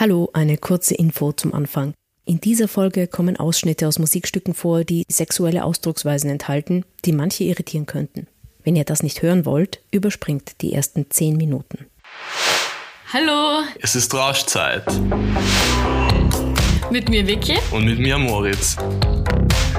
Hallo, eine kurze Info zum Anfang. In dieser Folge kommen Ausschnitte aus Musikstücken vor, die sexuelle Ausdrucksweisen enthalten, die manche irritieren könnten. Wenn ihr das nicht hören wollt, überspringt die ersten zehn Minuten. Hallo! Es ist Rauschzeit. Mit mir Vicky. Und mit mir Moritz.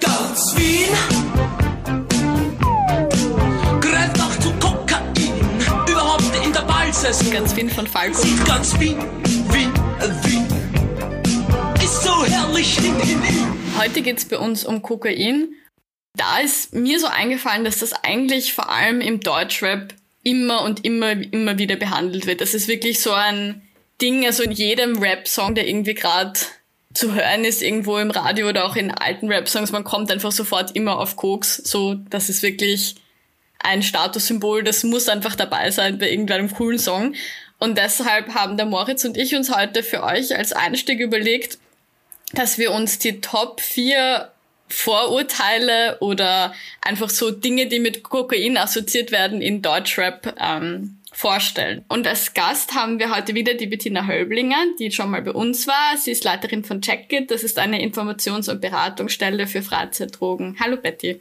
Ganz Wien greift nach zu Kokain, überhaupt in der Balzes. Ganz Wien von Falco. Sieht ganz Wien, Wien, Wien. Ist so herrlich in, in. Heute geht's bei uns um Kokain. Da ist mir so eingefallen, dass das eigentlich vor allem im Deutschrap immer und immer, immer wieder behandelt wird. Das ist wirklich so ein Ding, also in jedem Rap-Song, der irgendwie gerade zu hören ist, irgendwo im Radio oder auch in alten Rap-Songs, man kommt einfach sofort immer auf Koks. So, das ist wirklich ein Statussymbol, das muss einfach dabei sein bei irgendeinem coolen Song. Und deshalb haben der Moritz und ich uns heute für euch als Einstieg überlegt, dass wir uns die Top 4 Vorurteile oder einfach so Dinge, die mit Kokain assoziiert werden in Deutschrap ähm, vorstellen. Und als Gast haben wir heute wieder die Bettina Hölblinger, die schon mal bei uns war. Sie ist Leiterin von Checkit. Das ist eine Informations- und Beratungsstelle für Freizeitdrogen. Hallo Betty.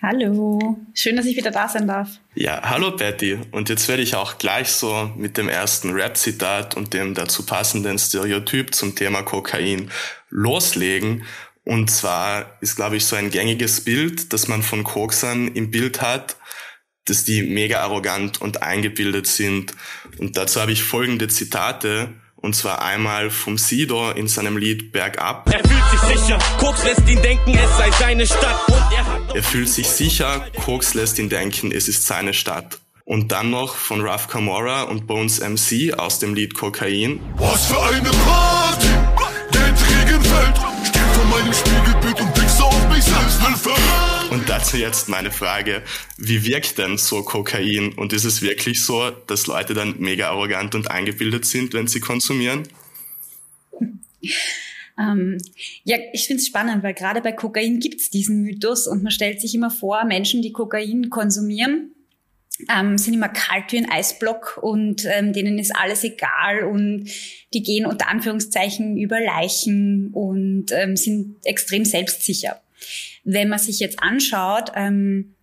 Hallo, schön, dass ich wieder da sein darf. Ja, hallo Betty. Und jetzt werde ich auch gleich so mit dem ersten Rap-Zitat und dem dazu passenden Stereotyp zum Thema Kokain loslegen. Und zwar ist, glaube ich, so ein gängiges Bild, das man von Koksern im Bild hat, dass die mega arrogant und eingebildet sind. Und dazu habe ich folgende Zitate. Und zwar einmal vom Sido in seinem Lied Bergab. Er fühlt sich sicher, Koks lässt ihn denken, es sei seine Stadt. Und er hat Er fühlt sich sicher, Koks lässt ihn denken, es ist seine Stadt. Und dann noch von Raf Camora und Bones MC aus dem Lied Kokain. Was für eine Party! Jetzt meine Frage, wie wirkt denn so Kokain? Und ist es wirklich so, dass Leute dann mega arrogant und eingebildet sind, wenn sie konsumieren? Ähm, ja, ich finde es spannend, weil gerade bei Kokain gibt es diesen Mythos und man stellt sich immer vor, Menschen, die Kokain konsumieren, ähm, sind immer kalt wie ein Eisblock und ähm, denen ist alles egal und die gehen unter Anführungszeichen über Leichen und ähm, sind extrem selbstsicher. Wenn man sich jetzt anschaut, ähm,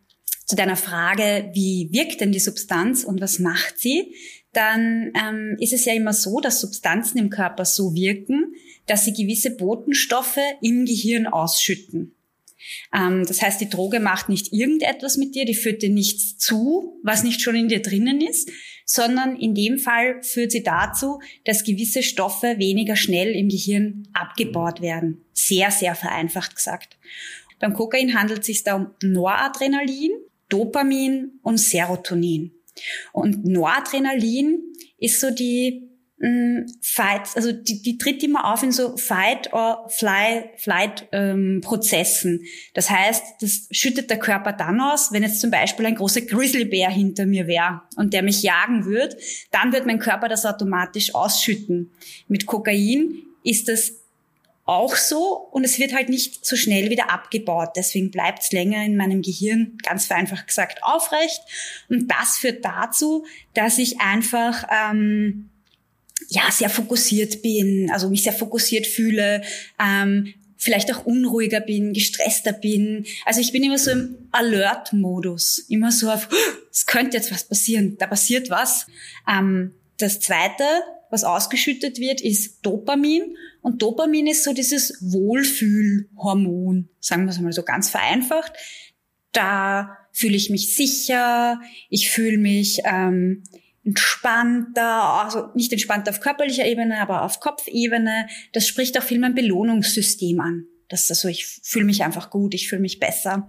zu deiner Frage, wie wirkt denn die Substanz und was macht sie, dann ähm, ist es ja immer so, dass Substanzen im Körper so wirken, dass sie gewisse Botenstoffe im Gehirn ausschütten. Ähm, das heißt, die Droge macht nicht irgendetwas mit dir, die führt dir nichts zu, was nicht schon in dir drinnen ist, sondern in dem Fall führt sie dazu, dass gewisse Stoffe weniger schnell im Gehirn abgebaut werden. Sehr, sehr vereinfacht gesagt. Beim Kokain handelt es sich da um Noradrenalin, Dopamin und Serotonin. Und Noradrenalin ist so die mh, Fight, also die, die tritt immer auf in so Fight or Fly, Flight ähm, Prozessen. Das heißt, das schüttet der Körper dann aus, wenn jetzt zum Beispiel ein großer Grizzlybär hinter mir wäre und der mich jagen wird, dann wird mein Körper das automatisch ausschütten. Mit Kokain ist das auch so und es wird halt nicht so schnell wieder abgebaut. Deswegen bleibt es länger in meinem Gehirn, ganz vereinfacht gesagt, aufrecht. Und das führt dazu, dass ich einfach ähm, ja sehr fokussiert bin, also mich sehr fokussiert fühle, ähm, vielleicht auch unruhiger bin, gestresster bin. Also ich bin immer so im Alert-Modus, immer so auf, es könnte jetzt was passieren, da passiert was. Ähm, das Zweite, was ausgeschüttet wird, ist Dopamin. Und Dopamin ist so dieses Wohlfühlhormon, sagen wir es mal so ganz vereinfacht. Da fühle ich mich sicher, ich fühle mich ähm, entspannter, also nicht entspannt auf körperlicher Ebene, aber auf Kopfebene. Das spricht auch viel mein Belohnungssystem an. Das ist also, ich fühle mich einfach gut, ich fühle mich besser.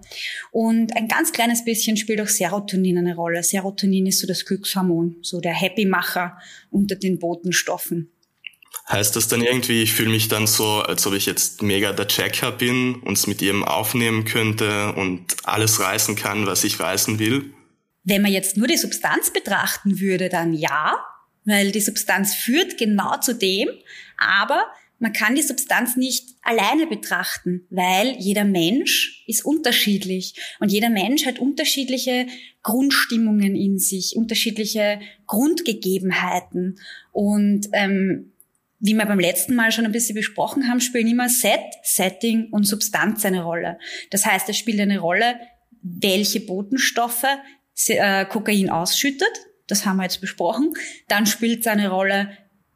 Und ein ganz kleines bisschen spielt auch Serotonin eine Rolle. Serotonin ist so das Glückshormon, so der Happy-Macher unter den Botenstoffen. Heißt das dann irgendwie, ich fühle mich dann so, als ob ich jetzt mega der Checker bin und es mit jedem aufnehmen könnte und alles reißen kann, was ich reißen will? Wenn man jetzt nur die Substanz betrachten würde, dann ja, weil die Substanz führt genau zu dem, aber man kann die Substanz nicht alleine betrachten, weil jeder Mensch ist unterschiedlich und jeder Mensch hat unterschiedliche Grundstimmungen in sich, unterschiedliche Grundgegebenheiten und ähm, wie wir beim letzten Mal schon ein bisschen besprochen haben, spielen immer Set, Setting und Substanz eine Rolle. Das heißt, es spielt eine Rolle, welche Botenstoffe äh, Kokain ausschüttet. Das haben wir jetzt besprochen. Dann spielt es eine Rolle,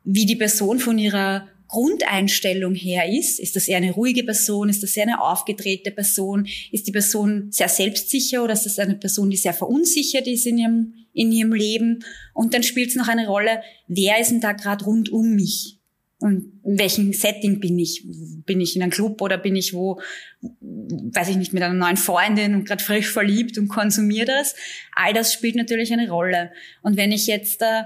wie die Person von ihrer Grundeinstellung her ist. Ist das eher eine ruhige Person? Ist das eher eine aufgedrehte Person? Ist die Person sehr selbstsicher oder ist das eine Person, die sehr verunsichert ist in ihrem, in ihrem Leben? Und dann spielt es noch eine Rolle, wer ist denn da gerade rund um mich? Und in welchem Setting bin ich? Bin ich in einem Club oder bin ich wo, weiß ich nicht, mit einer neuen Freundin und gerade frisch verliebt und konsumiere das? All das spielt natürlich eine Rolle. Und wenn ich jetzt äh,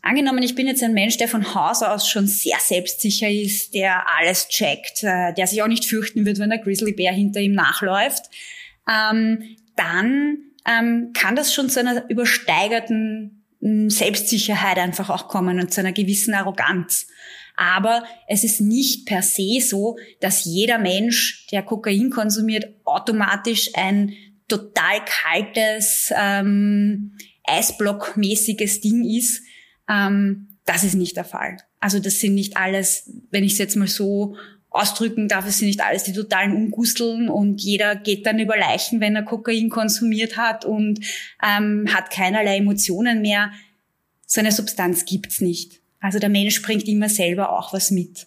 Angenommen, ich bin jetzt ein Mensch, der von Haus aus schon sehr selbstsicher ist, der alles checkt, äh, der sich auch nicht fürchten wird, wenn der Grizzlybär hinter ihm nachläuft, ähm, dann ähm, kann das schon zu einer übersteigerten hm, Selbstsicherheit einfach auch kommen und zu einer gewissen Arroganz. Aber es ist nicht per se so, dass jeder Mensch, der Kokain konsumiert, automatisch ein total kaltes, ähm, Eisblockmäßiges Ding ist. Ähm, das ist nicht der Fall. Also das sind nicht alles, wenn ich es jetzt mal so ausdrücken darf, es sind nicht alles die totalen Ungusteln und jeder geht dann über Leichen, wenn er Kokain konsumiert hat und ähm, hat keinerlei Emotionen mehr. So eine Substanz gibt's nicht. Also der Mensch bringt immer selber auch was mit.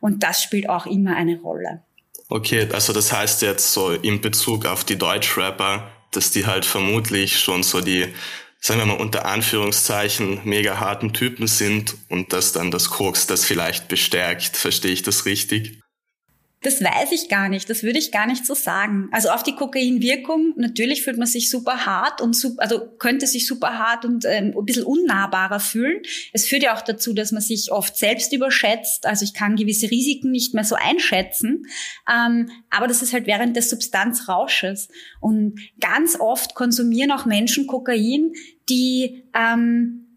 Und das spielt auch immer eine Rolle. Okay, also das heißt jetzt so in Bezug auf die Deutschrapper, dass die halt vermutlich schon so die, sagen wir mal unter Anführungszeichen, mega harten Typen sind und dass dann das Koks das vielleicht bestärkt. Verstehe ich das richtig? Das weiß ich gar nicht. Das würde ich gar nicht so sagen. Also auf die Kokainwirkung, natürlich fühlt man sich super hart und super, also könnte sich super hart und ähm, ein bisschen unnahbarer fühlen. Es führt ja auch dazu, dass man sich oft selbst überschätzt. Also ich kann gewisse Risiken nicht mehr so einschätzen. Ähm, aber das ist halt während des Substanzrausches. Und ganz oft konsumieren auch Menschen Kokain, die ähm,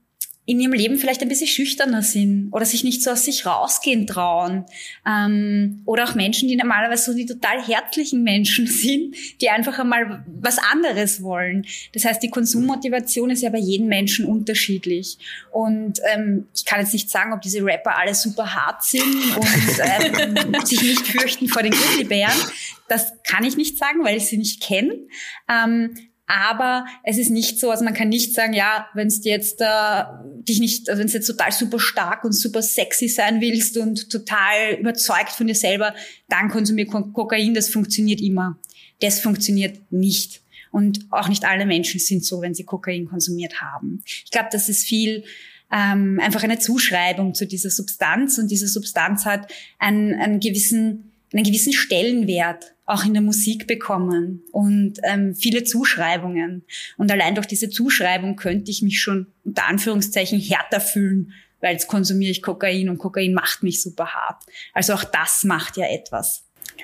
in ihrem Leben vielleicht ein bisschen schüchterner sind oder sich nicht so aus sich rausgehen trauen. Ähm, oder auch Menschen, die normalerweise so die total herzlichen Menschen sind, die einfach einmal was anderes wollen. Das heißt, die Konsummotivation ist ja bei jedem Menschen unterschiedlich. Und ähm, ich kann jetzt nicht sagen, ob diese Rapper alle super hart sind und ähm, sich nicht fürchten vor den Grizzlybären. Das kann ich nicht sagen, weil ich sie nicht kenne. Ähm, aber es ist nicht so, also man kann nicht sagen, ja, wenn du jetzt äh, dich nicht, also wenn du jetzt total super stark und super sexy sein willst und total überzeugt von dir selber, dann konsumier Kokain, das funktioniert immer. Das funktioniert nicht. Und auch nicht alle Menschen sind so, wenn sie Kokain konsumiert haben. Ich glaube, das ist viel ähm, einfach eine Zuschreibung zu dieser Substanz und diese Substanz hat einen, einen gewissen einen gewissen Stellenwert auch in der Musik bekommen und ähm, viele Zuschreibungen. Und allein durch diese Zuschreibung könnte ich mich schon unter Anführungszeichen härter fühlen, weil jetzt konsumiere ich Kokain und Kokain macht mich super hart. Also auch das macht ja etwas.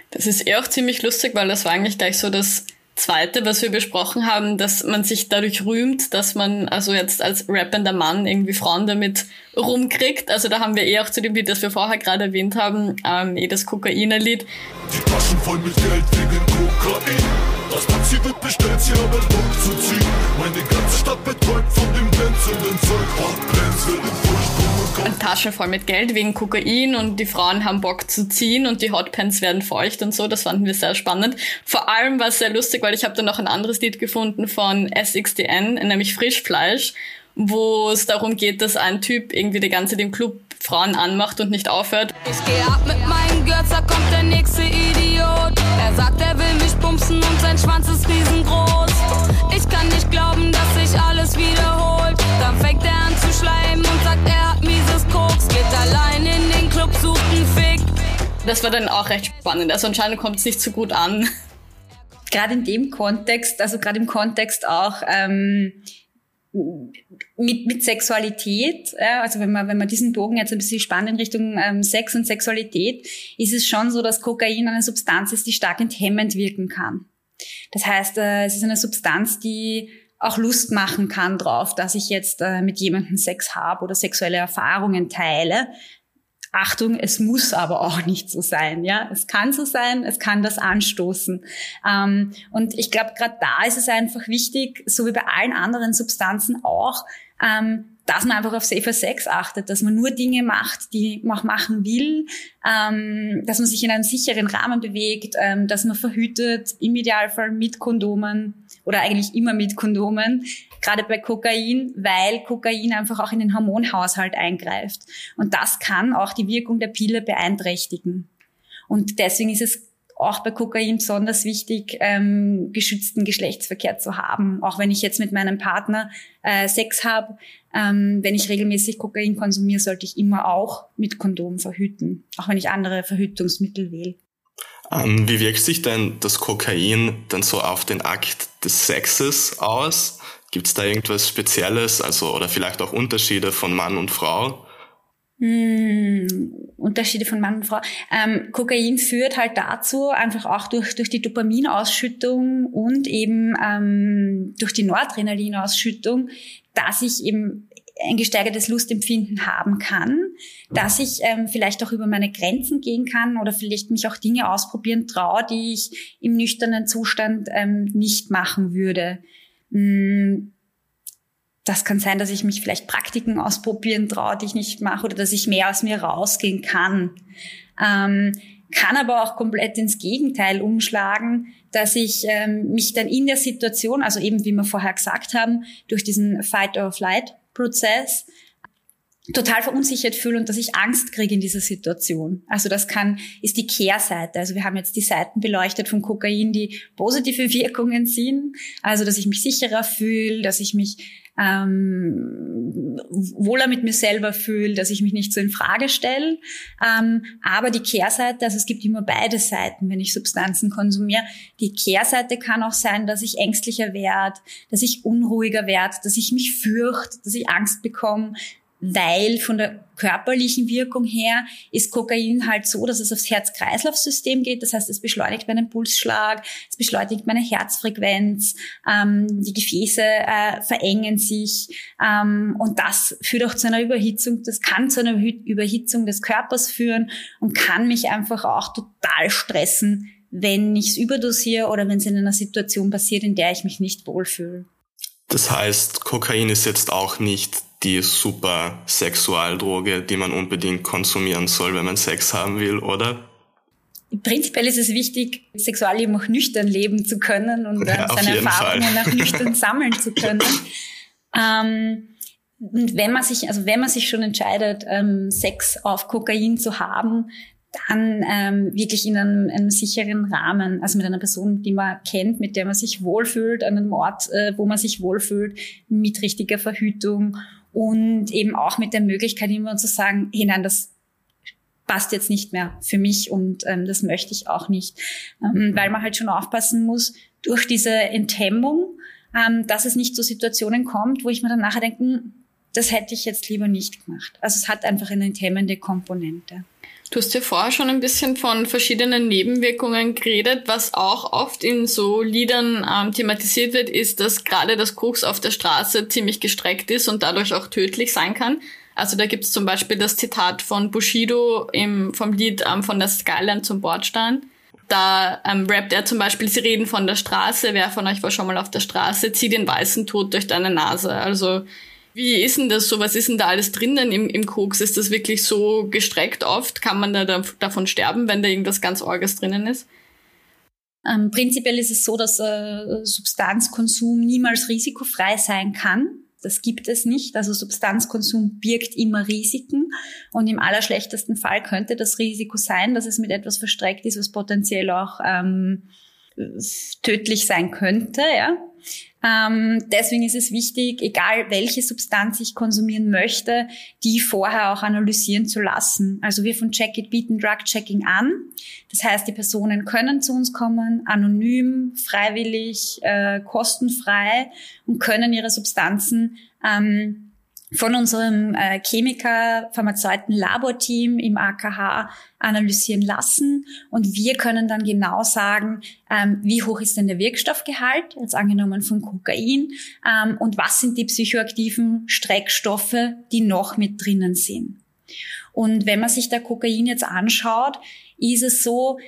Das ist eh auch ziemlich lustig, weil das war eigentlich gleich so das Zweite, was wir besprochen haben, dass man sich dadurch rühmt, dass man also jetzt als rappender Mann irgendwie Frauen damit rumkriegt. Also da haben wir eh auch zu dem Lied, das wir vorher gerade erwähnt haben, ähm, eh das Kokainer-Lied. Die Taschen voll mit Geld wegen Kokain. Das Taxi wird bestellt, sie haben Bock zu ziehen. Meine ganze Stadt betäubt von dem glänzenden Zeug. Hot Pants werden feucht, und Taschen voll mit Geld wegen Kokain und die Frauen haben Bock zu ziehen und die Hotpants werden feucht und so. Das fanden wir sehr spannend. Vor allem war es sehr lustig, weil ich habe dann noch ein anderes Lied gefunden von SXDN, nämlich Frischfleisch wo es darum geht, dass ein Typ irgendwie die ganze Zeit im Club Frauen anmacht und nicht aufhört. Ich geh ab mit meinen Girls, da kommt der nächste Idiot. Er sagt, er will mich bumsen und sein Schwanz ist riesengroß. Ich kann nicht glauben, dass sich alles wiederholt. Dann fängt er an zu schleimen und sagt, er hat mieses Koks. Geht allein in den Club, sucht einen Fick. Das war dann auch recht spannend. Also anscheinend kommt es nicht so gut an. Gerade in dem Kontext, also gerade im Kontext auch, ähm, mit, mit Sexualität, ja, also wenn man, wenn man diesen Bogen jetzt ein bisschen spannt in Richtung ähm, Sex und Sexualität, ist es schon so, dass Kokain eine Substanz ist, die stark enthemmend wirken kann. Das heißt, äh, es ist eine Substanz, die auch Lust machen kann drauf, dass ich jetzt äh, mit jemandem Sex habe oder sexuelle Erfahrungen teile. Achtung, es muss aber auch nicht so sein. Ja, es kann so sein, es kann das anstoßen. Ähm, und ich glaube, gerade da ist es einfach wichtig, so wie bei allen anderen Substanzen auch, ähm, dass man einfach auf Safer Sex achtet, dass man nur Dinge macht, die man auch machen will, ähm, dass man sich in einem sicheren Rahmen bewegt, ähm, dass man verhütet, im Idealfall mit Kondomen oder eigentlich immer mit Kondomen, gerade bei Kokain, weil Kokain einfach auch in den Hormonhaushalt eingreift. Und das kann auch die Wirkung der Pille beeinträchtigen. Und deswegen ist es auch bei Kokain besonders wichtig, ähm, geschützten Geschlechtsverkehr zu haben. Auch wenn ich jetzt mit meinem Partner äh, Sex habe, ähm, wenn ich regelmäßig Kokain konsumiere, sollte ich immer auch mit Kondom verhüten, auch wenn ich andere Verhütungsmittel wähle. Ähm, wie wirkt sich denn das Kokain dann so auf den Akt des Sexes aus? Gibt es da irgendwas Spezielles, also oder vielleicht auch Unterschiede von Mann und Frau? Hm, Unterschiede von Mann und Frau. Ähm, Kokain führt halt dazu, einfach auch durch, durch die Dopaminausschüttung und eben ähm, durch die Noradrenalinausschüttung, dass ich eben ein gesteigertes Lustempfinden haben kann, dass ich ähm, vielleicht auch über meine Grenzen gehen kann oder vielleicht mich auch Dinge ausprobieren traue, die ich im nüchternen Zustand ähm, nicht machen würde. Hm, das kann sein, dass ich mich vielleicht Praktiken ausprobieren traue, die ich nicht mache, oder dass ich mehr aus mir rausgehen kann. Ähm, kann aber auch komplett ins Gegenteil umschlagen, dass ich ähm, mich dann in der Situation, also eben wie wir vorher gesagt haben, durch diesen Fight-or-Flight-Prozess total verunsichert fühle und dass ich Angst kriege in dieser Situation. Also das kann, ist die Kehrseite. Also wir haben jetzt die Seiten beleuchtet von Kokain, die positive Wirkungen sind. Also dass ich mich sicherer fühle, dass ich mich ähm, wohler mit mir selber fühle, dass ich mich nicht so in Frage stelle. Ähm, aber die Kehrseite, also es gibt immer beide Seiten, wenn ich Substanzen konsumiere. Die Kehrseite kann auch sein, dass ich ängstlicher werde, dass ich unruhiger werde, dass ich mich fürchte, dass ich Angst bekomme, weil von der körperlichen Wirkung her ist Kokain halt so, dass es aufs Herz-Kreislauf-System geht. Das heißt, es beschleunigt meinen Pulsschlag, es beschleunigt meine Herzfrequenz, ähm, die Gefäße äh, verengen sich ähm, und das führt auch zu einer Überhitzung. Das kann zu einer Überhitzung des Körpers führen und kann mich einfach auch total stressen, wenn ich es überdosiere oder wenn es in einer Situation passiert, in der ich mich nicht wohlfühle. Das heißt, Kokain ist jetzt auch nicht die super Sexualdroge, die man unbedingt konsumieren soll, wenn man Sex haben will, oder? Prinzipiell ist es wichtig, Sexualleben auch nüchtern leben zu können und ja, seine Erfahrungen auch nüchtern sammeln zu können. Ähm, und wenn man sich, also wenn man sich schon entscheidet, ähm, Sex auf Kokain zu haben, dann ähm, wirklich in einem, einem sicheren Rahmen, also mit einer Person, die man kennt, mit der man sich wohlfühlt, an einem Ort, äh, wo man sich wohlfühlt, mit richtiger Verhütung und eben auch mit der Möglichkeit, immer zu sagen, hey nein, das passt jetzt nicht mehr für mich und ähm, das möchte ich auch nicht, ähm, weil man halt schon aufpassen muss durch diese Enthemmung, ähm, dass es nicht zu Situationen kommt, wo ich mir dann nachher denke, hm, das hätte ich jetzt lieber nicht gemacht. Also es hat einfach eine enthemmende Komponente. Du hast ja vorher schon ein bisschen von verschiedenen Nebenwirkungen geredet. Was auch oft in so Liedern ähm, thematisiert wird, ist, dass gerade das Koks auf der Straße ziemlich gestreckt ist und dadurch auch tödlich sein kann. Also da gibt's zum Beispiel das Zitat von Bushido im, vom Lied ähm, von der Skyline zum Bordstein. Da ähm, rappt er zum Beispiel, sie reden von der Straße, wer von euch war schon mal auf der Straße, zieh den weißen Tod durch deine Nase. Also wie ist denn das so? Was ist denn da alles drinnen im, im Koks? Ist das wirklich so gestreckt oft? Kann man da, da davon sterben, wenn da irgendwas ganz Orges drinnen ist? Ähm, prinzipiell ist es so, dass äh, Substanzkonsum niemals risikofrei sein kann. Das gibt es nicht. Also Substanzkonsum birgt immer Risiken. Und im allerschlechtesten Fall könnte das Risiko sein, dass es mit etwas verstreckt ist, was potenziell auch ähm, tödlich sein könnte. Ja? Ähm, deswegen ist es wichtig, egal welche Substanz ich konsumieren möchte, die vorher auch analysieren zu lassen. Also wir von Check It bieten Drug Checking an. Das heißt, die Personen können zu uns kommen, anonym, freiwillig, äh, kostenfrei und können ihre Substanzen ähm, von unserem äh, Chemiker, Pharmazeuten, Laborteam im AKH analysieren lassen und wir können dann genau sagen, ähm, wie hoch ist denn der Wirkstoffgehalt, jetzt angenommen von Kokain, ähm, und was sind die psychoaktiven Streckstoffe, die noch mit drinnen sind. Und wenn man sich da Kokain jetzt anschaut, ist es so,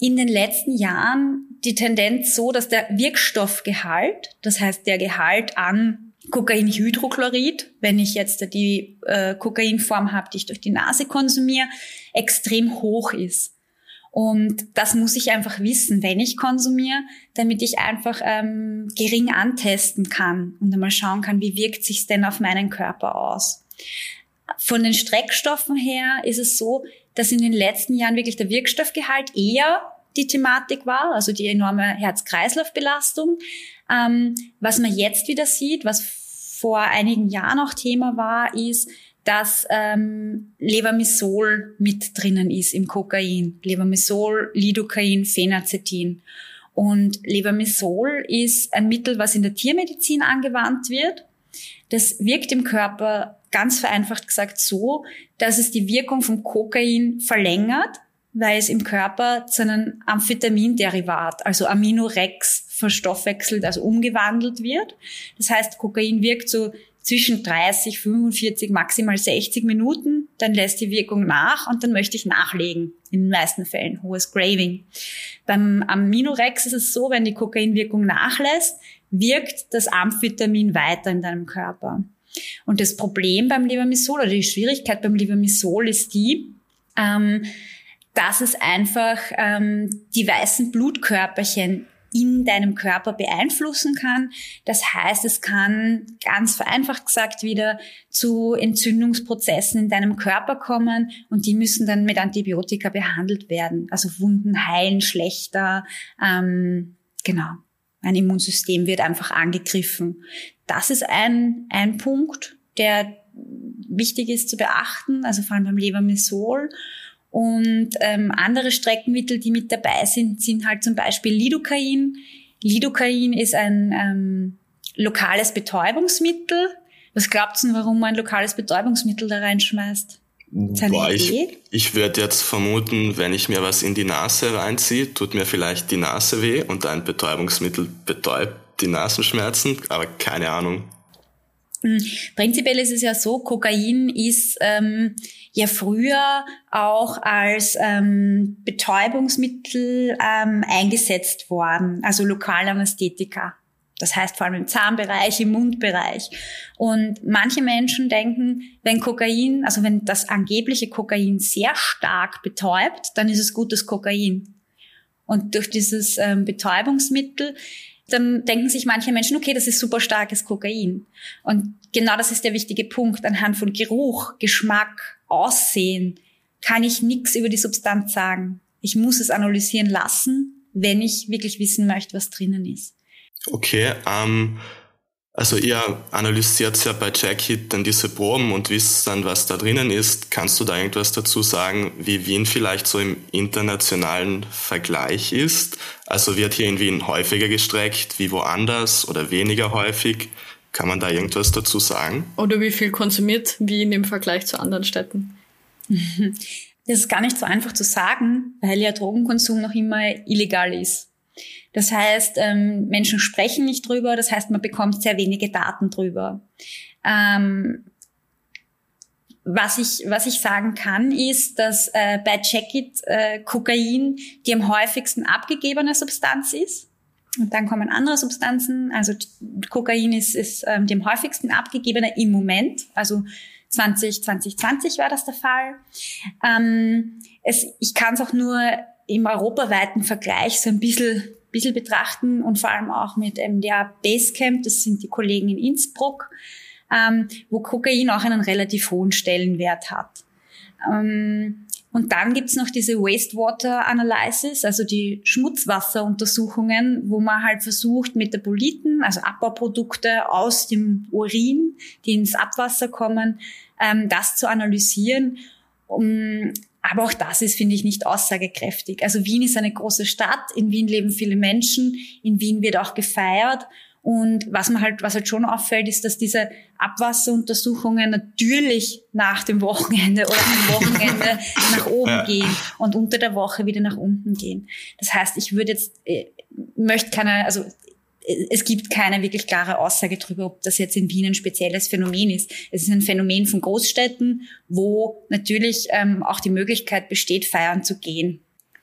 in den letzten Jahren die Tendenz so, dass der Wirkstoffgehalt, das heißt der Gehalt an Kokainhydrochlorid, wenn ich jetzt die äh, Kokainform habe, die ich durch die Nase konsumiere, extrem hoch ist. Und das muss ich einfach wissen, wenn ich konsumiere, damit ich einfach ähm, gering antesten kann und einmal schauen kann, wie wirkt sich denn auf meinen Körper aus. Von den Streckstoffen her ist es so, dass in den letzten Jahren wirklich der Wirkstoffgehalt eher die Thematik war, also die enorme Herz-Kreislauf-Belastung. Ähm, was man jetzt wieder sieht, was vor einigen Jahren auch Thema war, ist, dass ähm, Lebermisol mit drinnen ist im Kokain. Lebermisol, Lidocain, Phenacetin. Und Lebermisol ist ein Mittel, was in der Tiermedizin angewandt wird. Das wirkt im Körper ganz vereinfacht gesagt so, dass es die Wirkung vom Kokain verlängert, weil es im Körper zu einem Amphetaminderivat, also Aminorex, verstoffwechselt, also umgewandelt wird. Das heißt, Kokain wirkt so zwischen 30, 45, maximal 60 Minuten, dann lässt die Wirkung nach und dann möchte ich nachlegen. In den meisten Fällen hohes Graving. Beim Aminorex ist es so, wenn die Kokainwirkung nachlässt, wirkt das Amphetamin weiter in deinem Körper. Und das Problem beim Lebermisol oder die Schwierigkeit beim Lebermisol ist die, ähm, dass es einfach ähm, die weißen Blutkörperchen in deinem Körper beeinflussen kann. Das heißt, es kann ganz vereinfacht gesagt wieder zu Entzündungsprozessen in deinem Körper kommen und die müssen dann mit Antibiotika behandelt werden. Also Wunden heilen schlechter. Ähm, genau. Ein Immunsystem wird einfach angegriffen. Das ist ein, ein Punkt, der wichtig ist zu beachten, also vor allem beim Lebermisol. Und ähm, andere Streckenmittel, die mit dabei sind, sind halt zum Beispiel Lidocain. Lidocain ist ein ähm, lokales Betäubungsmittel. Was glaubst du, warum man ein lokales Betäubungsmittel da reinschmeißt? Boah, ich, ich würde jetzt vermuten, wenn ich mir was in die Nase reinziehe, tut mir vielleicht die Nase weh und ein Betäubungsmittel betäubt die Nasenschmerzen, aber keine Ahnung. Hm, prinzipiell ist es ja so, Kokain ist ähm, ja früher auch als ähm, Betäubungsmittel ähm, eingesetzt worden, also Lokalanästhetika. Das heißt vor allem im Zahnbereich, im Mundbereich. Und manche Menschen denken, wenn Kokain, also wenn das angebliche Kokain sehr stark betäubt, dann ist es gutes Kokain. Und durch dieses ähm, Betäubungsmittel dann denken sich manche Menschen, okay, das ist super starkes Kokain. Und genau das ist der wichtige Punkt. Anhand von Geruch, Geschmack, Aussehen kann ich nichts über die Substanz sagen. Ich muss es analysieren lassen, wenn ich wirklich wissen möchte, was drinnen ist. Okay, ähm, also ihr analysiert ja bei Jackie dann diese Proben und wisst dann, was da drinnen ist. Kannst du da irgendwas dazu sagen, wie Wien vielleicht so im internationalen Vergleich ist? Also wird hier in Wien häufiger gestreckt wie woanders oder weniger häufig? Kann man da irgendwas dazu sagen? Oder wie viel konsumiert Wien im Vergleich zu anderen Städten? Das ist gar nicht so einfach zu sagen, weil ja Drogenkonsum noch immer illegal ist. Das heißt, ähm, Menschen sprechen nicht drüber, das heißt, man bekommt sehr wenige Daten drüber. Ähm, was ich, was ich sagen kann, ist, dass äh, bei Checkit äh, Kokain die am häufigsten abgegebene Substanz ist. Und dann kommen andere Substanzen. Also Kokain ist, ist ähm, die am häufigsten abgegebene im Moment. Also 20, 2020 war das der Fall. Ähm, es, ich kann es auch nur im europaweiten Vergleich so ein bisschen bisschen betrachten und vor allem auch mit MDA Basecamp, das sind die Kollegen in Innsbruck, ähm, wo Kokain auch einen relativ hohen Stellenwert hat. Ähm, Und dann gibt's noch diese Wastewater Analysis, also die Schmutzwasseruntersuchungen, wo man halt versucht, Metaboliten, also Abbauprodukte aus dem Urin, die ins Abwasser kommen, ähm, das zu analysieren. Um, aber auch das ist, finde ich, nicht aussagekräftig. Also Wien ist eine große Stadt, in Wien leben viele Menschen, in Wien wird auch gefeiert. Und was man halt, was halt schon auffällt, ist, dass diese Abwasseruntersuchungen natürlich nach dem Wochenende oder am Wochenende nach oben ja. gehen und unter der Woche wieder nach unten gehen. Das heißt, ich würde jetzt, äh, möchte keine, also es gibt keine wirklich klare Aussage darüber, ob das jetzt in Wien ein spezielles Phänomen ist. Es ist ein Phänomen von Großstädten, wo natürlich ähm, auch die Möglichkeit besteht, feiern zu gehen.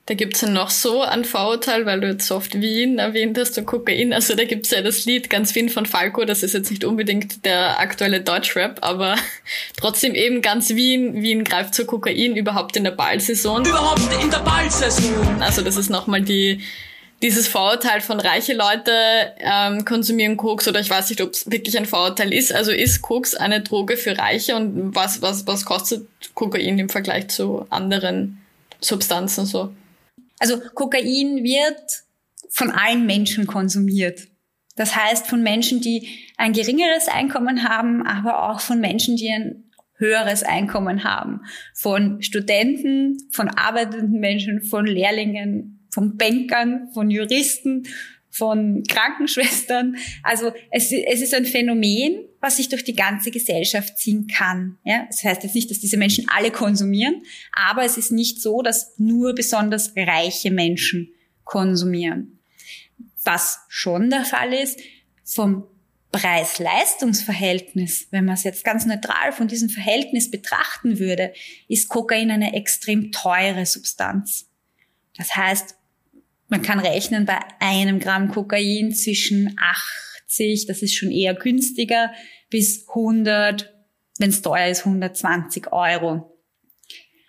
Da gibt's ja noch so ein Vorurteil, weil du jetzt so oft Wien erwähnt hast und Kokain. Also da gibt's ja das Lied Ganz Wien von Falco. Das ist jetzt nicht unbedingt der aktuelle Deutschrap, aber trotzdem eben ganz Wien. Wien greift zu Kokain überhaupt in der Ballsaison. Überhaupt in der Ballsaison. Also das ist nochmal die dieses Vorurteil von reiche Leute ähm, konsumieren Koks oder ich weiß nicht, ob es wirklich ein Vorurteil ist. Also ist Koks eine Droge für Reiche und was, was, was kostet Kokain im Vergleich zu anderen Substanzen so? Also Kokain wird von allen Menschen konsumiert. Das heißt von Menschen, die ein geringeres Einkommen haben, aber auch von Menschen, die ein höheres Einkommen haben. Von Studenten, von arbeitenden Menschen, von Lehrlingen, von Bankern, von Juristen, von Krankenschwestern. Also es, es ist ein Phänomen, was sich durch die ganze Gesellschaft ziehen kann. Ja? Das heißt jetzt nicht, dass diese Menschen alle konsumieren, aber es ist nicht so, dass nur besonders reiche Menschen konsumieren. Was schon der Fall ist, vom Preis-Leistungs-Verhältnis, wenn man es jetzt ganz neutral von diesem Verhältnis betrachten würde, ist Kokain eine extrem teure Substanz. Das heißt, man kann rechnen bei einem Gramm Kokain zwischen 80, das ist schon eher günstiger, bis 100, wenn es teuer ist, 120 Euro.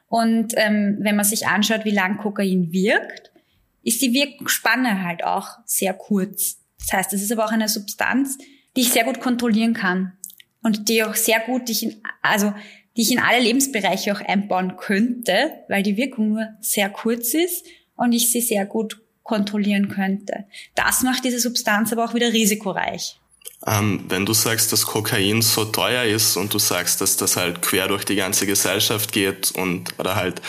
Und ähm, wenn man sich anschaut, wie lang Kokain wirkt, ist die Wirkungsspanne halt auch sehr kurz. Das heißt, es ist aber auch eine Substanz, die ich sehr gut kontrollieren kann und die auch sehr gut, die ich in, also die ich in alle Lebensbereiche auch einbauen könnte, weil die Wirkung nur sehr kurz ist und ich sie sehr gut kontrollieren könnte. Das macht diese Substanz aber auch wieder risikoreich. Ähm, wenn du sagst, dass Kokain so teuer ist und du sagst, dass das halt quer durch die ganze Gesellschaft geht und oder halt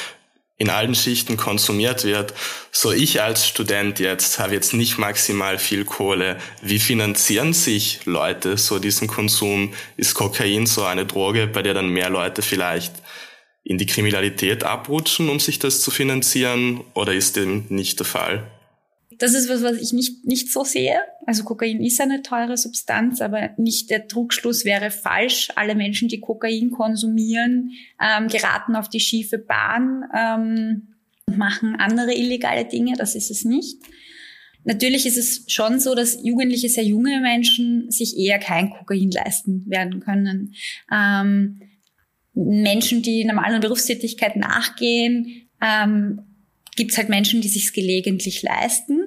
in allen Schichten konsumiert wird, so ich als Student jetzt habe jetzt nicht maximal viel Kohle. Wie finanzieren sich Leute so diesen Konsum? Ist Kokain so eine Droge, bei der dann mehr Leute vielleicht in die Kriminalität abrutschen, um sich das zu finanzieren? Oder ist dem nicht der Fall? Das ist was, was ich nicht, nicht so sehe. Also Kokain ist eine teure Substanz, aber nicht der Trugschluss wäre falsch. Alle Menschen, die Kokain konsumieren, ähm, geraten auf die schiefe Bahn ähm, und machen andere illegale Dinge. Das ist es nicht. Natürlich ist es schon so, dass Jugendliche, sehr junge Menschen sich eher kein Kokain leisten werden können. Ähm, Menschen, die normalen Berufstätigkeit nachgehen, ähm, gibt es halt Menschen, die sich gelegentlich leisten.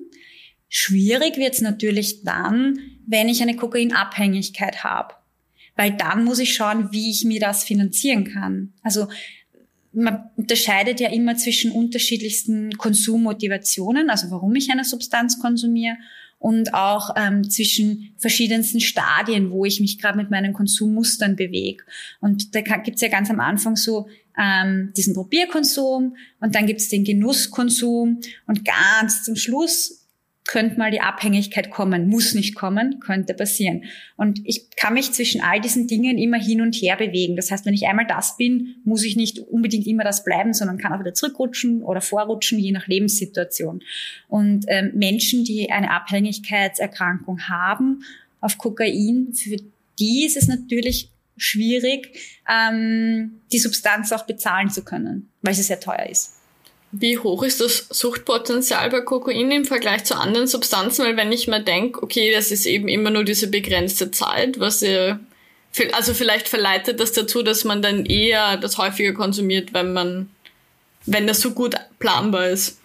Schwierig wird es natürlich dann, wenn ich eine Kokainabhängigkeit habe. Weil dann muss ich schauen, wie ich mir das finanzieren kann. Also man unterscheidet ja immer zwischen unterschiedlichsten Konsummotivationen, also warum ich eine Substanz konsumiere und auch ähm, zwischen verschiedensten Stadien, wo ich mich gerade mit meinen Konsummustern bewege. Und da gibt's ja ganz am Anfang so ähm, diesen Probierkonsum und dann gibt's den Genusskonsum und ganz zum Schluss könnte mal die Abhängigkeit kommen, muss nicht kommen, könnte passieren. Und ich kann mich zwischen all diesen Dingen immer hin und her bewegen. Das heißt, wenn ich einmal das bin, muss ich nicht unbedingt immer das bleiben, sondern kann auch wieder zurückrutschen oder vorrutschen, je nach Lebenssituation. Und ähm, Menschen, die eine Abhängigkeitserkrankung haben auf Kokain, für die ist es natürlich schwierig, ähm, die Substanz auch bezahlen zu können, weil sie sehr teuer ist. Wie hoch ist das Suchtpotenzial bei Kokain im Vergleich zu anderen Substanzen? Weil wenn ich mir denke, okay, das ist eben immer nur diese begrenzte Zeit, was ihr, also vielleicht verleitet das dazu, dass man dann eher das häufiger konsumiert, wenn man, wenn das so gut planbar ist.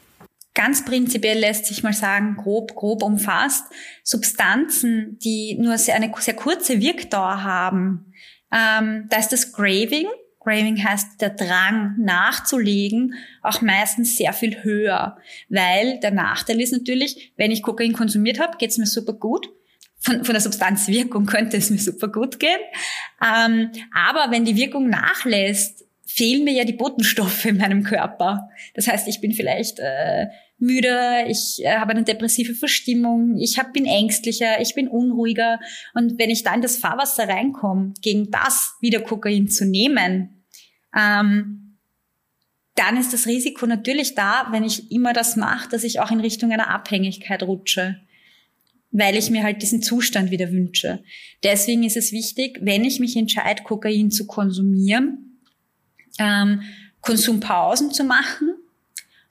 Ganz prinzipiell lässt sich mal sagen, grob, grob umfasst, Substanzen, die nur eine sehr kurze Wirkdauer haben, ähm, da ist das Craving Craving heißt der Drang nachzulegen auch meistens sehr viel höher, weil der Nachteil ist natürlich, wenn ich Kokain konsumiert habe, geht's mir super gut. Von, von der Substanzwirkung könnte es mir super gut gehen. Ähm, aber wenn die Wirkung nachlässt, fehlen mir ja die Botenstoffe in meinem Körper. Das heißt, ich bin vielleicht äh, müde, ich äh, habe eine depressive Verstimmung, ich hab, bin ängstlicher, ich bin unruhiger. Und wenn ich da in das Fahrwasser reinkomme, gegen das wieder Kokain zu nehmen, ähm, dann ist das Risiko natürlich da, wenn ich immer das mache, dass ich auch in Richtung einer Abhängigkeit rutsche, weil ich mir halt diesen Zustand wieder wünsche. Deswegen ist es wichtig, wenn ich mich entscheide, Kokain zu konsumieren, ähm, Konsumpausen zu machen,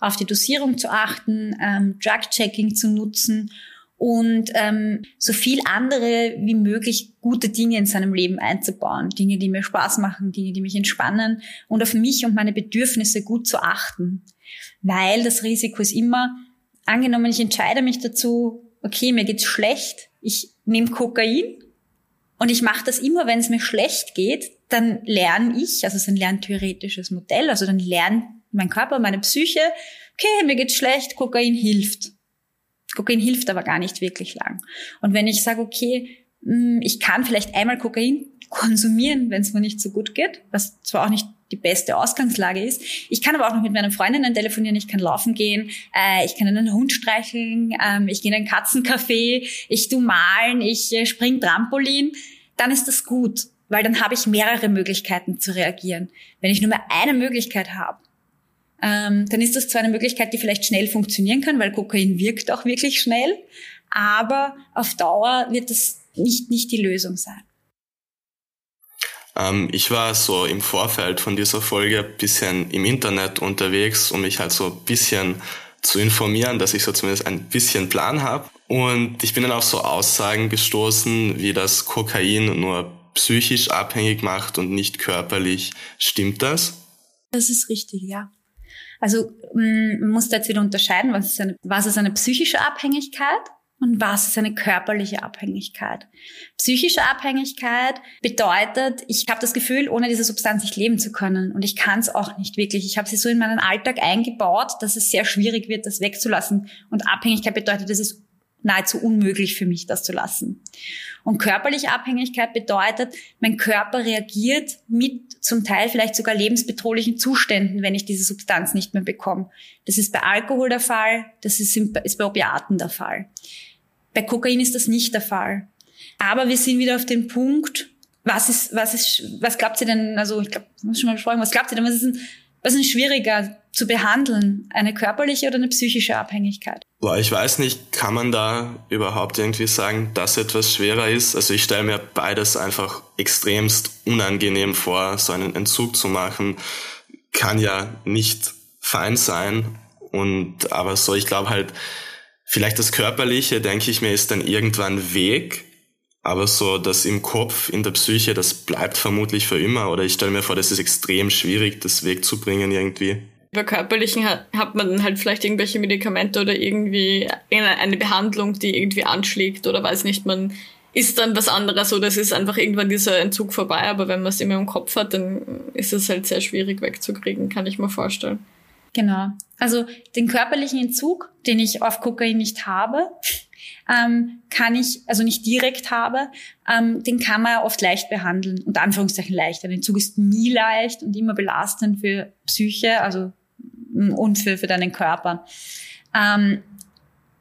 auf die Dosierung zu achten, ähm, Drug-Checking zu nutzen und ähm, so viel andere wie möglich gute Dinge in seinem Leben einzubauen. Dinge, die mir Spaß machen, Dinge, die mich entspannen und auf mich und meine Bedürfnisse gut zu achten. Weil das Risiko ist immer, angenommen, ich entscheide mich dazu, okay, mir geht's schlecht, ich nehme Kokain und ich mache das immer, wenn es mir schlecht geht, dann lerne ich, also es ist ein lerntheoretisches Modell, also dann lernt mein Körper, meine Psyche, okay, mir geht's schlecht, Kokain hilft. Kokain hilft aber gar nicht wirklich lang. Und wenn ich sage, okay, hm, ich kann vielleicht einmal Kokain konsumieren, wenn es mir nicht so gut geht, was zwar auch nicht die beste Ausgangslage ist. Ich kann aber auch noch mit meinen Freundinnen telefonieren, ich kann laufen gehen, äh, ich kann einen Hund streicheln, ähm, ich gehe in ein Katzencafé, ich tu malen, ich äh, spring Trampolin. Dann ist das gut, weil dann habe ich mehrere Möglichkeiten zu reagieren. Wenn ich nur mehr eine Möglichkeit habe, ähm, dann ist das zwar eine Möglichkeit, die vielleicht schnell funktionieren kann, weil Kokain wirkt auch wirklich schnell, aber auf Dauer wird das nicht, nicht die Lösung sein. Ähm, ich war so im Vorfeld von dieser Folge ein bisschen im Internet unterwegs, um mich halt so ein bisschen zu informieren, dass ich so zumindest ein bisschen Plan habe. Und ich bin dann auf so Aussagen gestoßen, wie das Kokain nur psychisch abhängig macht und nicht körperlich. Stimmt das? Das ist richtig, ja. Also mm, man muss da jetzt wieder unterscheiden, was ist eine, was ist eine psychische Abhängigkeit und was ist eine körperliche Abhängigkeit. Psychische Abhängigkeit bedeutet, ich habe das Gefühl, ohne diese Substanz nicht leben zu können und ich kann es auch nicht wirklich. Ich habe sie so in meinen Alltag eingebaut, dass es sehr schwierig wird, das wegzulassen. Und Abhängigkeit bedeutet, es ist nahezu unmöglich für mich, das zu lassen. Und körperliche Abhängigkeit bedeutet, mein Körper reagiert mit zum Teil vielleicht sogar lebensbedrohlichen Zuständen, wenn ich diese Substanz nicht mehr bekomme. Das ist bei Alkohol der Fall, das ist, ist bei Opiaten der Fall. Bei Kokain ist das nicht der Fall. Aber wir sind wieder auf den Punkt, was ist, was ist, was glaubt ihr denn, also ich glaube, muss schon mal besprochen, was glaubt ihr denn, was ist denn, was ist denn schwieriger zu behandeln? Eine körperliche oder eine psychische Abhängigkeit? Boah, ich weiß nicht, kann man da überhaupt irgendwie sagen, dass etwas schwerer ist? Also ich stelle mir beides einfach extremst unangenehm vor, so einen Entzug zu machen, kann ja nicht fein sein. Und aber so, ich glaube halt, vielleicht das Körperliche, denke ich mir, ist dann irgendwann Weg, aber so das im Kopf, in der Psyche, das bleibt vermutlich für immer. Oder ich stelle mir vor, das ist extrem schwierig, das wegzubringen irgendwie. Bei körperlichen hat, hat man dann halt vielleicht irgendwelche Medikamente oder irgendwie eine, Behandlung, die irgendwie anschlägt oder weiß nicht, man ist dann was anderes oder es ist einfach irgendwann dieser Entzug vorbei. Aber wenn man es immer im Kopf hat, dann ist es halt sehr schwierig wegzukriegen, kann ich mir vorstellen. Genau. Also den körperlichen Entzug, den ich auf Kokain nicht habe, ähm, kann ich, also nicht direkt habe, ähm, den kann man oft leicht behandeln. Unter Anführungszeichen leicht. Ein Entzug ist nie leicht und immer belastend für Psyche, also und für, für deinen Körper. Ähm,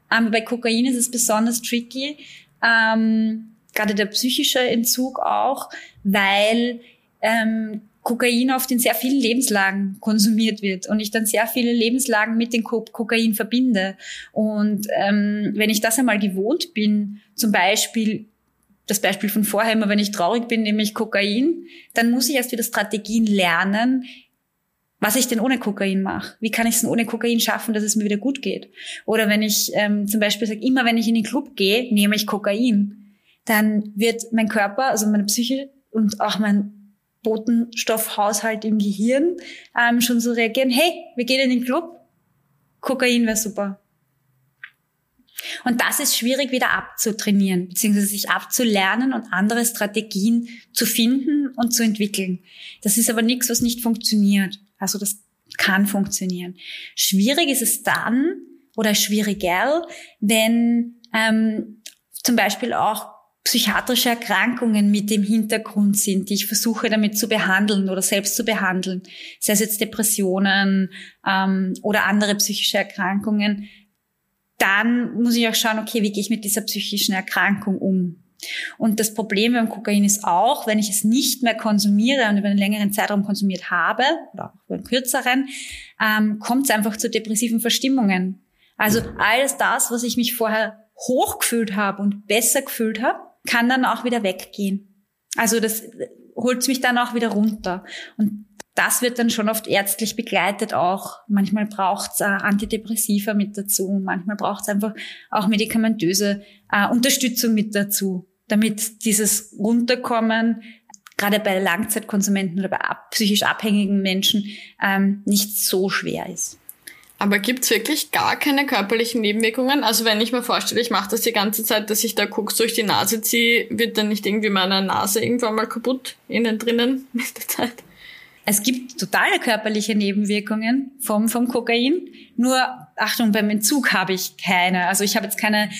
aber bei Kokain ist es besonders tricky, ähm, gerade der psychische Entzug auch, weil ähm, Kokain oft in sehr vielen Lebenslagen konsumiert wird und ich dann sehr viele Lebenslagen mit dem Kokain verbinde. Und ähm, wenn ich das einmal gewohnt bin, zum Beispiel das Beispiel von vorher immer, wenn ich traurig bin, nehme ich Kokain, dann muss ich erst wieder Strategien lernen, was ich denn ohne Kokain mache. Wie kann ich es denn ohne Kokain schaffen, dass es mir wieder gut geht? Oder wenn ich ähm, zum Beispiel sage, immer wenn ich in den Club gehe, nehme ich Kokain, dann wird mein Körper, also meine Psyche und auch mein Botenstoffhaushalt im Gehirn ähm, schon so reagieren, hey, wir gehen in den Club, Kokain wäre super. Und das ist schwierig wieder abzutrainieren, beziehungsweise sich abzulernen und andere Strategien zu finden und zu entwickeln. Das ist aber nichts, was nicht funktioniert. Also das kann funktionieren. Schwierig ist es dann oder schwieriger, wenn ähm, zum Beispiel auch psychiatrische Erkrankungen mit dem Hintergrund sind, die ich versuche damit zu behandeln oder selbst zu behandeln, sei es jetzt Depressionen ähm, oder andere psychische Erkrankungen, dann muss ich auch schauen, okay, wie gehe ich mit dieser psychischen Erkrankung um? Und das Problem beim Kokain ist auch, wenn ich es nicht mehr konsumiere und über einen längeren Zeitraum konsumiert habe, oder auch über einen kürzeren, ähm, kommt es einfach zu depressiven Verstimmungen. Also alles das, was ich mich vorher hochgefühlt habe und besser gefühlt habe, kann dann auch wieder weggehen. Also das holt mich dann auch wieder runter. Und das wird dann schon oft ärztlich begleitet auch. Manchmal braucht's äh, Antidepressiva mit dazu, manchmal braucht's einfach auch medikamentöse äh, Unterstützung mit dazu, damit dieses Runterkommen gerade bei Langzeitkonsumenten oder bei psychisch abhängigen Menschen ähm, nicht so schwer ist. Aber gibt's wirklich gar keine körperlichen Nebenwirkungen? Also wenn ich mir vorstelle, ich mache das die ganze Zeit, dass ich da Koks durch die Nase ziehe, wird dann nicht irgendwie meine Nase irgendwann mal kaputt innen drinnen mit der Zeit? Es gibt totale körperliche Nebenwirkungen vom, vom Kokain. Nur, Achtung, beim Entzug habe ich keine. Also ich habe jetzt keine,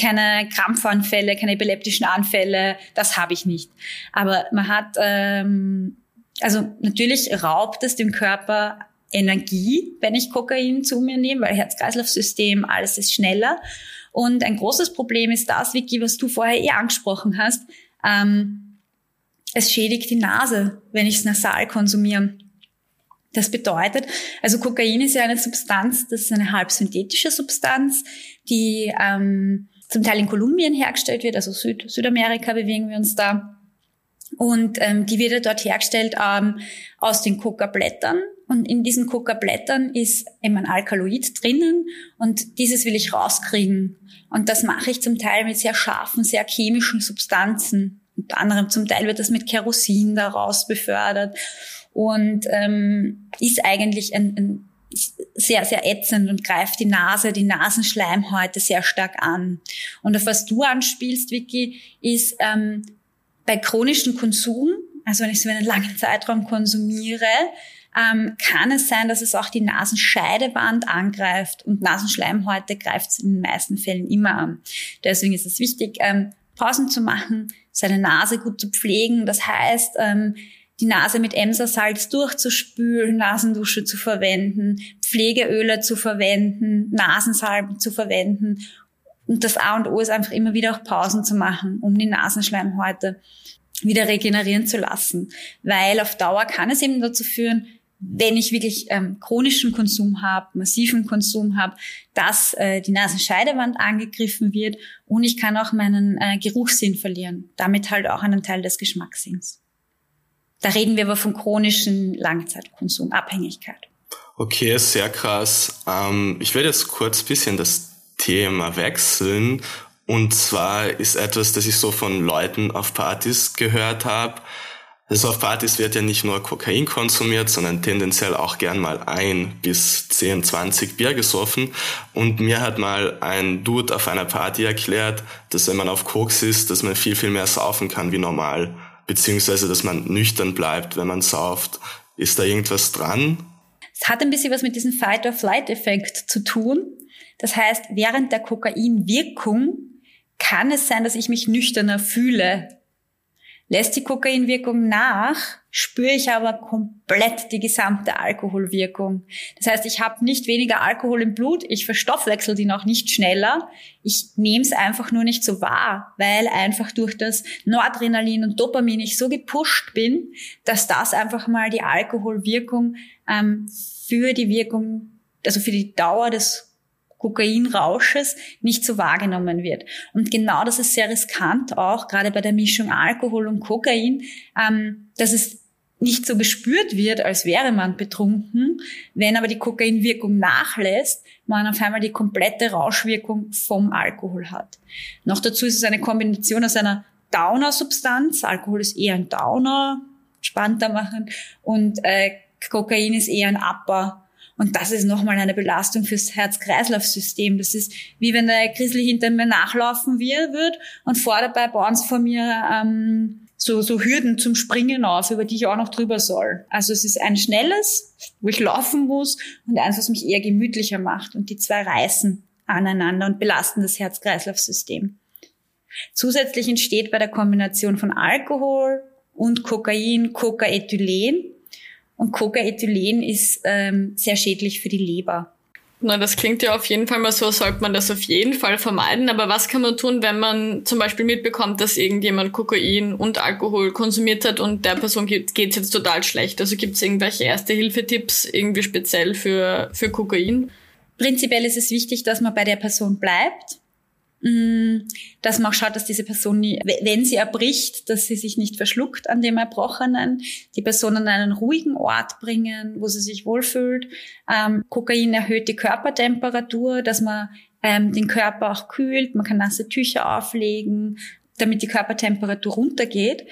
keine Krampfanfälle, keine epileptischen Anfälle. Das habe ich nicht. Aber man hat, ähm, also natürlich raubt es dem Körper Energie, wenn ich Kokain zu mir nehme, weil Herz-Kreislauf-System, alles ist schneller. Und ein großes Problem ist das, Vicky, was du vorher eh angesprochen hast. Ähm, es schädigt die Nase, wenn ich es nasal konsumiere. Das bedeutet, also Kokain ist ja eine Substanz, das ist eine halbsynthetische Substanz, die ähm, zum Teil in Kolumbien hergestellt wird, also Süd Südamerika bewegen wir uns da. Und ähm, die wird ja dort hergestellt ähm, aus den Coca-Blättern. Und in diesen Coca-Blättern ist eben ein Alkaloid drinnen und dieses will ich rauskriegen. Und das mache ich zum Teil mit sehr scharfen, sehr chemischen Substanzen. Unter anderem zum Teil wird das mit Kerosin daraus befördert und ähm, ist eigentlich ein, ein sehr, sehr ätzend und greift die Nase, die Nasenschleimhäute sehr stark an. Und auf was du anspielst, Vicky, ist ähm, bei chronischem Konsum, also wenn ich so einen langen Zeitraum konsumiere, ähm, kann es sein, dass es auch die Nasenscheidewand angreift und Nasenschleimhäute greift es in den meisten Fällen immer an. Deswegen ist es wichtig, ähm, Pausen zu machen, seine Nase gut zu pflegen. Das heißt, ähm, die Nase mit Emsersalz durchzuspülen, Nasendusche zu verwenden, Pflegeöle zu verwenden, Nasensalben zu verwenden und das A und O ist einfach immer wieder auch Pausen zu machen, um die Nasenschleimhäute wieder regenerieren zu lassen. Weil auf Dauer kann es eben dazu führen, wenn ich wirklich ähm, chronischen Konsum habe, massiven Konsum habe, dass äh, die Nasenscheidewand angegriffen wird und ich kann auch meinen äh, Geruchssinn verlieren, damit halt auch einen Teil des Geschmackssinns. Da reden wir aber von chronischen Langzeitkonsum, Abhängigkeit. Okay, sehr krass. Ähm, ich werde jetzt kurz bisschen das Thema wechseln. Und zwar ist etwas, das ich so von Leuten auf Partys gehört habe. Also auf Partys wird ja nicht nur Kokain konsumiert, sondern tendenziell auch gern mal ein bis 10, 20 Bier gesoffen. Und mir hat mal ein Dude auf einer Party erklärt, dass wenn man auf Koks ist, dass man viel, viel mehr saufen kann wie normal. Beziehungsweise, dass man nüchtern bleibt, wenn man sauft. Ist da irgendwas dran? Es hat ein bisschen was mit diesem Fight-or-Flight-Effekt zu tun. Das heißt, während der Kokainwirkung kann es sein, dass ich mich nüchterner fühle. Lässt die Kokainwirkung nach, spüre ich aber komplett die gesamte Alkoholwirkung. Das heißt, ich habe nicht weniger Alkohol im Blut, ich verstoffwechsel die noch nicht schneller. Ich nehme es einfach nur nicht so wahr, weil einfach durch das Noradrenalin und Dopamin ich so gepusht bin, dass das einfach mal die Alkoholwirkung ähm, für die Wirkung, also für die Dauer des Kokainrausches nicht so wahrgenommen wird. Und genau das ist sehr riskant auch, gerade bei der Mischung Alkohol und Kokain, ähm, dass es nicht so gespürt wird, als wäre man betrunken. Wenn aber die Kokainwirkung nachlässt, man auf einmal die komplette Rauschwirkung vom Alkohol hat. Noch dazu ist es eine Kombination aus einer Downer-Substanz. Alkohol ist eher ein Downer, spannender machen. Und äh, Kokain ist eher ein Upper. Und das ist nochmal eine Belastung fürs Herz-Kreislauf-System. Das ist wie wenn der Grizzly hinter mir nachlaufen wird und vor dabei bauen sie vor mir ähm, so, so Hürden zum Springen auf, über die ich auch noch drüber soll. Also es ist ein schnelles, wo ich laufen muss und eins, was mich eher gemütlicher macht. Und die zwei reißen aneinander und belasten das Herz-Kreislauf-System. Zusätzlich entsteht bei der Kombination von Alkohol und Kokain Cocaethylen. Und Cocaethylen ist ähm, sehr schädlich für die Leber. Na, das klingt ja auf jeden Fall mal so, sollte man das auf jeden Fall vermeiden. Aber was kann man tun, wenn man zum Beispiel mitbekommt, dass irgendjemand Kokain und Alkohol konsumiert hat und der Person geht es jetzt total schlecht? Also gibt es irgendwelche Erste-Hilfe-Tipps irgendwie speziell für, für Kokain? Prinzipiell ist es wichtig, dass man bei der Person bleibt dass man auch schaut, dass diese Person, nie, wenn sie erbricht, dass sie sich nicht verschluckt an dem Erbrochenen, die Person an einen ruhigen Ort bringen, wo sie sich wohlfühlt. Ähm, Kokain erhöht die Körpertemperatur, dass man ähm, den Körper auch kühlt. Man kann nasse Tücher auflegen, damit die Körpertemperatur runtergeht.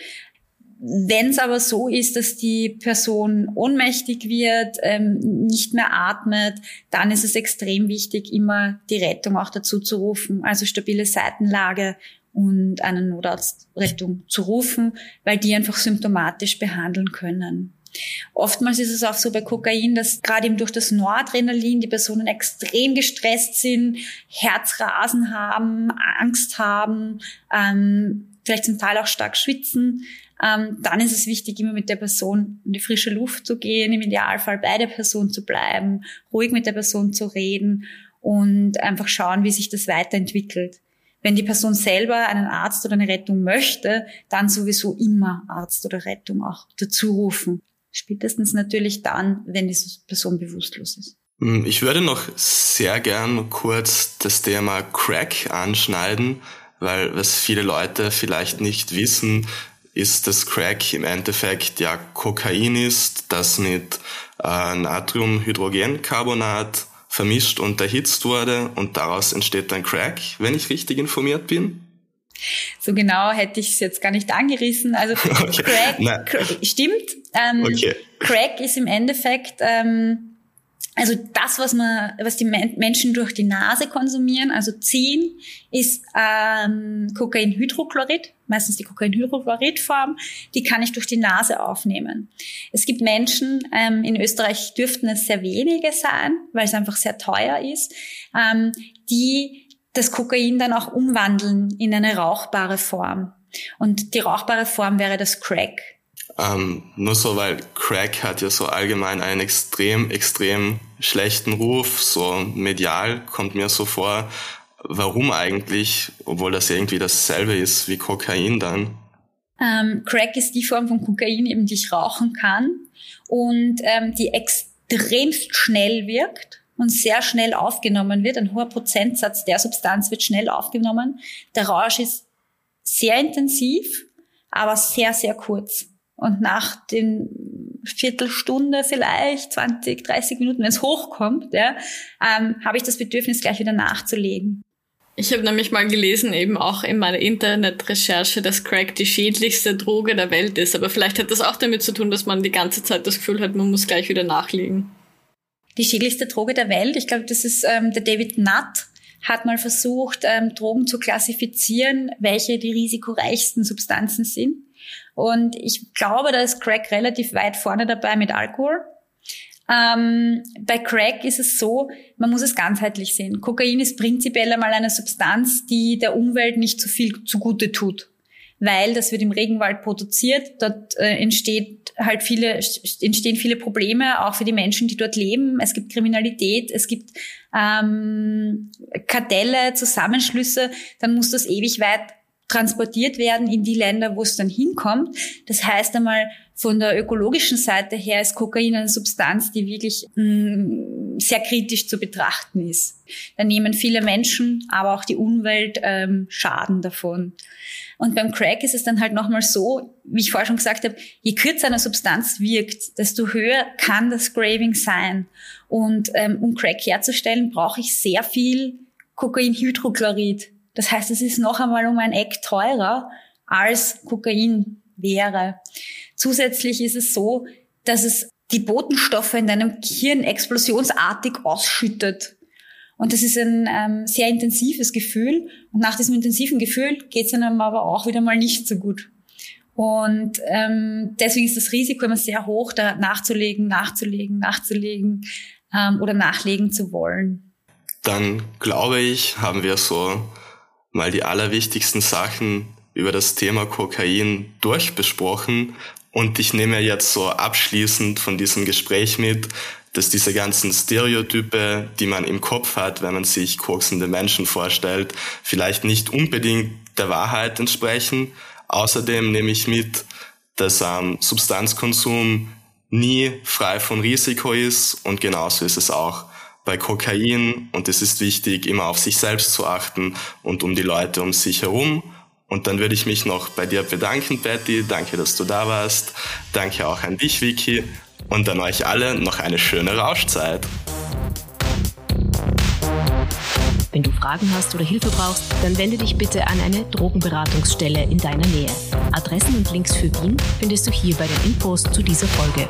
Wenn es aber so ist, dass die Person ohnmächtig wird, ähm, nicht mehr atmet, dann ist es extrem wichtig, immer die Rettung auch dazu zu rufen, also stabile Seitenlage und eine Notarztrettung zu rufen, weil die einfach symptomatisch behandeln können. Oftmals ist es auch so bei Kokain, dass gerade eben durch das Noradrenalin die Personen extrem gestresst sind, Herzrasen haben, Angst haben, ähm, vielleicht zum Teil auch stark schwitzen ähm, dann ist es wichtig, immer mit der Person in die frische Luft zu gehen, im Idealfall bei der Person zu bleiben, ruhig mit der Person zu reden und einfach schauen, wie sich das weiterentwickelt. Wenn die Person selber einen Arzt oder eine Rettung möchte, dann sowieso immer Arzt oder Rettung auch dazu rufen. Spätestens natürlich dann, wenn die Person bewusstlos ist. Hm, ich würde noch sehr gern kurz das Thema Crack anschneiden, weil was viele Leute vielleicht nicht wissen, ist das Crack im Endeffekt ja Kokain ist, das mit äh, Natriumhydrogencarbonat vermischt und erhitzt wurde und daraus entsteht dann Crack, wenn ich richtig informiert bin. So genau hätte ich es jetzt gar nicht angerissen. Also okay. Crack, Crack stimmt. Ähm, okay. Crack ist im Endeffekt ähm, also das, was man, was die Menschen durch die Nase konsumieren, also ziehen, ist ähm, Kokainhydrochlorid, meistens die Kokainhydrochloridform, die kann ich durch die Nase aufnehmen. Es gibt Menschen, ähm, in Österreich dürften es sehr wenige sein, weil es einfach sehr teuer ist, ähm, die das Kokain dann auch umwandeln in eine rauchbare Form. Und die rauchbare Form wäre das Crack. Ähm, nur so, weil Crack hat ja so allgemein einen extrem, extrem schlechten Ruf, so medial kommt mir so vor. Warum eigentlich, obwohl das irgendwie dasselbe ist wie Kokain dann? Ähm, Crack ist die Form von Kokain, eben die ich rauchen kann und ähm, die extremst schnell wirkt und sehr schnell aufgenommen wird. Ein hoher Prozentsatz der Substanz wird schnell aufgenommen. Der Rausch ist sehr intensiv, aber sehr, sehr kurz. Und nach den Viertelstunde vielleicht, 20, 30 Minuten, wenn es hochkommt, ja, ähm, habe ich das Bedürfnis, gleich wieder nachzulegen. Ich habe nämlich mal gelesen, eben auch in meiner Internetrecherche, dass Crack die schädlichste Droge der Welt ist. Aber vielleicht hat das auch damit zu tun, dass man die ganze Zeit das Gefühl hat, man muss gleich wieder nachlegen. Die schädlichste Droge der Welt, ich glaube, das ist ähm, der David Nutt, hat mal versucht, ähm, Drogen zu klassifizieren, welche die risikoreichsten Substanzen sind. Und ich glaube, da ist Crack relativ weit vorne dabei mit Alkohol. Ähm, bei Crack ist es so, man muss es ganzheitlich sehen. Kokain ist prinzipiell einmal eine Substanz, die der Umwelt nicht so viel zugute tut, weil das wird im Regenwald produziert. Dort äh, entsteht halt viele entstehen viele Probleme auch für die Menschen, die dort leben. Es gibt Kriminalität, es gibt ähm, Kartelle, Zusammenschlüsse. Dann muss das ewig weit transportiert werden in die Länder, wo es dann hinkommt. Das heißt einmal, von der ökologischen Seite her ist Kokain eine Substanz, die wirklich mh, mm, sehr kritisch zu betrachten ist. Da nehmen viele Menschen, aber auch die Umwelt ähm, Schaden davon. Und beim Crack ist es dann halt nochmal so, wie ich vorher schon gesagt habe, je kürzer eine Substanz wirkt, desto höher kann das Craving sein. Und ähm, um Crack herzustellen, brauche ich sehr viel Kokainhydrochlorid. Das heißt, es ist noch einmal um ein Eck teurer als Kokain wäre. Zusätzlich ist es so, dass es die Botenstoffe in deinem Gehirn explosionsartig ausschüttet. Und das ist ein ähm, sehr intensives Gefühl. Und nach diesem intensiven Gefühl geht es einem aber auch wieder mal nicht so gut. Und ähm, deswegen ist das Risiko immer sehr hoch, da nachzulegen, nachzulegen, nachzulegen ähm, oder nachlegen zu wollen. Dann glaube ich, haben wir so mal die allerwichtigsten Sachen über das Thema Kokain durchbesprochen. Und ich nehme jetzt so abschließend von diesem Gespräch mit, dass diese ganzen Stereotype, die man im Kopf hat, wenn man sich koksende Menschen vorstellt, vielleicht nicht unbedingt der Wahrheit entsprechen. Außerdem nehme ich mit, dass ähm, Substanzkonsum nie frei von Risiko ist und genauso ist es auch bei Kokain und es ist wichtig, immer auf sich selbst zu achten und um die Leute um sich herum. Und dann würde ich mich noch bei dir bedanken, Betty. Danke, dass du da warst. Danke auch an dich, Vicky. Und an euch alle noch eine schöne Rauschzeit. Wenn du Fragen hast oder Hilfe brauchst, dann wende dich bitte an eine Drogenberatungsstelle in deiner Nähe. Adressen und Links für Wien findest du hier bei den Infos zu dieser Folge.